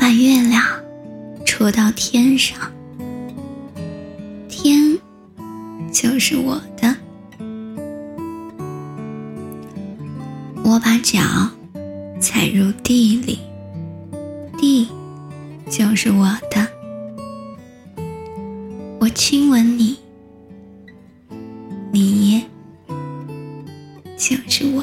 把月亮戳到天上天就是我的。我把脚踩入地里地就是我的。我亲吻你你就是我